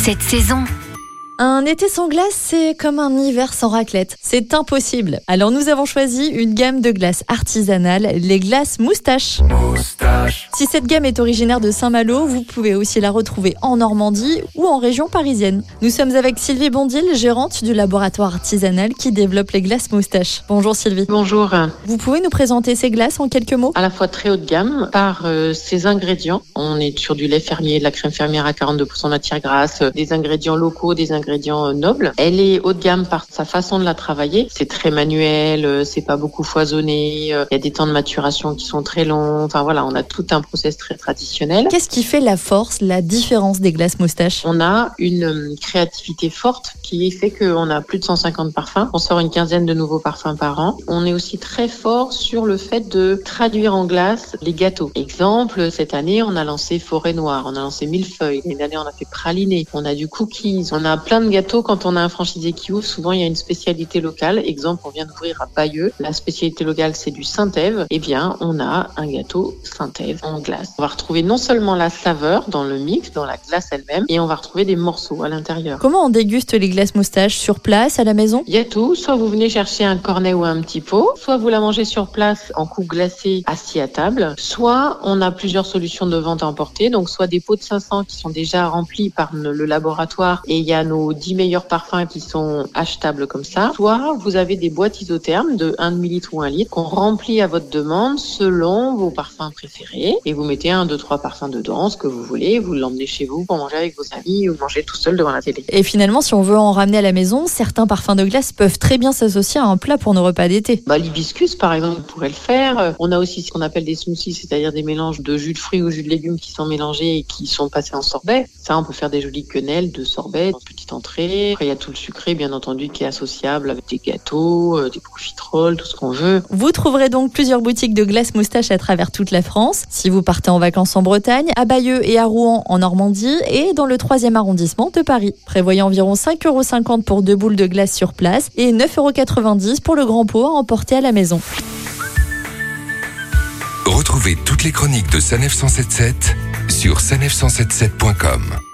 cette saison. Un été sans glace, c'est comme un hiver sans raclette. C'est impossible. Alors nous avons choisi une gamme de glaces artisanales, les glaces moustaches. Si cette gamme est originaire de Saint-Malo, vous pouvez aussi la retrouver en Normandie ou en région parisienne. Nous sommes avec Sylvie Bondil, gérante du laboratoire artisanal qui développe les glaces moustaches. Bonjour Sylvie. Bonjour. Vous pouvez nous présenter ces glaces en quelques mots? À la fois très haut de gamme par euh, ses ingrédients. On est sur du lait fermier, de la crème fermière à 42% matière grasse, euh, des ingrédients locaux, des ingrédients ingrédients nobles. Elle est haut de gamme par sa façon de la travailler. C'est très manuel, euh, c'est pas beaucoup foisonné. Euh, il y a des temps de maturation qui sont très longs. Enfin voilà, on a tout un process très traditionnel. Qu'est-ce qui fait la force, la différence des glaces moustaches? On a une euh, créativité forte qui fait qu'on a plus de 150 parfums. On sort une quinzaine de nouveaux parfums par an. On est aussi très fort sur le fait de traduire en glace les gâteaux. Exemple, cette année, on a lancé Forêt Noire, on a lancé Millefeuille. L'année dernière, on a fait Praliné. On a du cookies. On a plein de gâteaux. Quand on a un franchisé qui ouvre, souvent, il y a une spécialité locale. Exemple, on vient d'ouvrir à Bayeux. La spécialité locale, c'est du Saint-Ève. Eh bien, on a un gâteau Saint-Ève en glace. On va retrouver non seulement la saveur dans le mix, dans la glace elle-même, et on va retrouver des morceaux à l'intérieur. Comment on déguste les glaces moustaches sur place, à la maison? Il y a tout. Soit vous venez chercher un cornet ou un petit pot, soit vous la mangez sur place en coupe glacée assis à table, soit on a plusieurs solutions de vente à emporter. Donc, soit des pots de 500 qui sont déjà remplis par le laboratoire et il y a nos 10 meilleurs parfums qui sont achetables comme ça. Soit vous avez des boîtes isothermes de 1 demi-litre ou 1 litre qu'on remplit à votre demande selon vos parfums préférés et vous mettez un, deux, trois parfums dedans, ce que vous voulez, vous l'emmenez chez vous pour manger avec vos amis ou manger tout seul devant la télé. Et finalement, si on veut en ramener à la maison, certains parfums de glace peuvent très bien s'associer à un plat pour nos repas d'été. Bah, l'hibiscus, par exemple, pourrait le faire. On a aussi ce qu'on appelle des smoothies, c'est-à-dire des mélanges de jus de fruits ou jus de légumes qui sont mélangés et qui sont passés en sorbet. Ça, on peut faire des jolies quenelles de sorbet, petite entrée. Après, il y a tout le sucré, bien entendu, qui est associable avec des gâteaux, euh, des profiteroles, tout ce qu'on veut. Vous trouverez donc plusieurs boutiques de glace moustache à travers toute la France. Si vous partez en vacances en Bretagne, à Bayeux et à Rouen en Normandie et dans le 3e arrondissement de Paris. Prévoyez environ 5,50 euros pour deux boules de glace sur place et 9,90 euros pour le grand pot à emporter à la maison. Retrouvez toutes les chroniques de Sanef 177 sur sanef177.com.